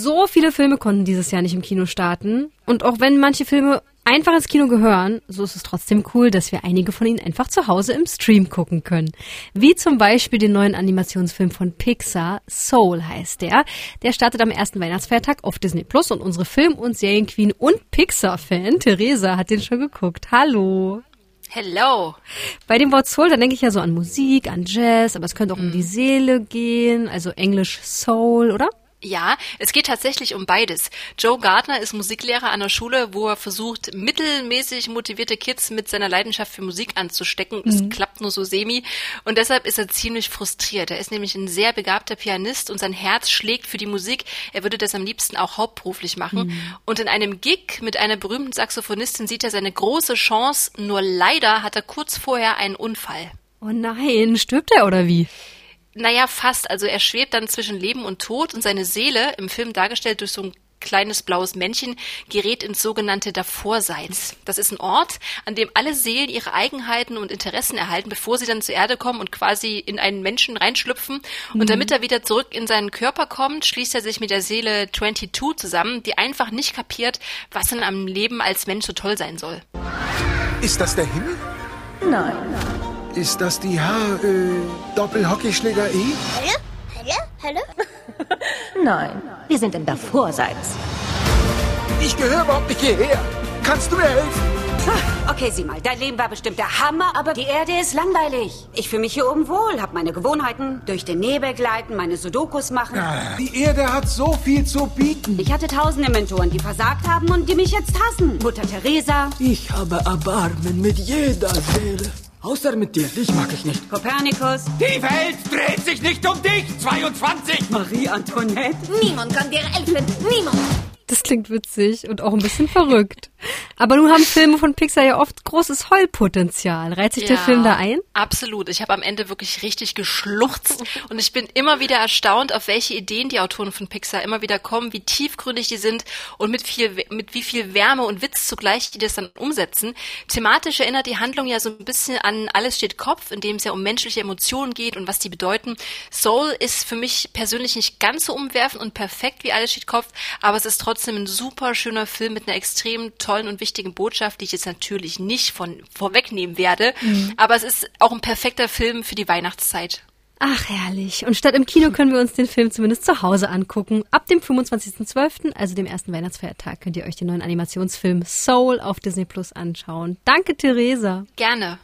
So viele Filme konnten dieses Jahr nicht im Kino starten. Und auch wenn manche Filme einfach ins Kino gehören, so ist es trotzdem cool, dass wir einige von ihnen einfach zu Hause im Stream gucken können. Wie zum Beispiel den neuen Animationsfilm von Pixar, Soul heißt der. Der startet am ersten Weihnachtsfeiertag auf Disney Plus und unsere Film- und Serienqueen und Pixar-Fan Theresa hat den schon geguckt. Hallo. Hello. Bei dem Wort Soul, da denke ich ja so an Musik, an Jazz, aber es könnte auch um die Seele gehen, also Englisch Soul, oder? Ja, es geht tatsächlich um beides. Joe Gardner ist Musiklehrer an der Schule, wo er versucht, mittelmäßig motivierte Kids mit seiner Leidenschaft für Musik anzustecken. Es Mhm. klappt nur so semi. Und deshalb ist er ziemlich frustriert. Er ist nämlich ein sehr begabter Pianist und sein Herz schlägt für die Musik. Er würde das am liebsten auch hauptberuflich machen. Mhm. Und in einem Gig mit einer berühmten Saxophonistin sieht er seine große Chance. Nur leider hat er kurz vorher einen Unfall. Oh nein, stirbt er oder wie? Naja, fast. Also er schwebt dann zwischen Leben und Tod und seine Seele, im Film dargestellt durch so ein kleines blaues Männchen, gerät ins sogenannte Davorseins. Das ist ein Ort, an dem alle Seelen ihre Eigenheiten und Interessen erhalten, bevor sie dann zur Erde kommen und quasi in einen Menschen reinschlüpfen. Und damit er wieder zurück in seinen Körper kommt, schließt er sich mit der Seele 22 zusammen, die einfach nicht kapiert, was denn am Leben als Mensch so toll sein soll. Ist das der Himmel? Nein. Ist das die H... Äh, Doppelhockeyschläger E? Hallo? Hallo? Hallo? Nein. Wir sind im Davorseits. Ich gehöre überhaupt nicht hierher. Kannst du mir helfen? Okay, sieh mal, dein Leben war bestimmt der Hammer, aber die Erde ist langweilig. Ich fühle mich hier oben wohl, hab meine Gewohnheiten, durch den Nebel gleiten, meine Sudokus machen. Die Erde hat so viel zu bieten. Ich hatte tausende Mentoren, die versagt haben und die mich jetzt hassen. Mutter Teresa, Ich habe Erbarmen mit jeder Seele. Außer mit dir, dich mag ich nicht. Kopernikus, Die Welt dreht sich nicht um dich, 22! Marie Antoinette. Niemand kann dir helfen. Niemand. Das klingt witzig und auch ein bisschen verrückt. Aber nun haben Filme von Pixar ja oft großes Heulpotenzial. Reiht sich der Ja, Film da ein? Absolut. Ich habe am Ende wirklich richtig geschluchzt und ich bin immer wieder erstaunt, auf welche Ideen die Autoren von Pixar immer wieder kommen, wie tiefgründig die sind und mit viel, mit wie viel Wärme und Witz zugleich die das dann umsetzen. Thematisch erinnert die Handlung ja so ein bisschen an Alles steht Kopf, in dem es ja um menschliche Emotionen geht und was die bedeuten. Soul ist für mich persönlich nicht ganz so umwerfend und perfekt wie Alles steht Kopf, aber es ist trotzdem ein super schöner Film mit einer extrem tollen und wichtigen Botschaft, die ich jetzt natürlich nicht von vorwegnehmen werde. Aber es ist auch ein perfekter Film für die Weihnachtszeit. Ach, herrlich. Und statt im Kino können wir uns den Film zumindest zu Hause angucken. Ab dem 25.12., also dem ersten Weihnachtsfeiertag, könnt ihr euch den neuen Animationsfilm Soul auf Disney Plus anschauen. Danke, Theresa. Gerne.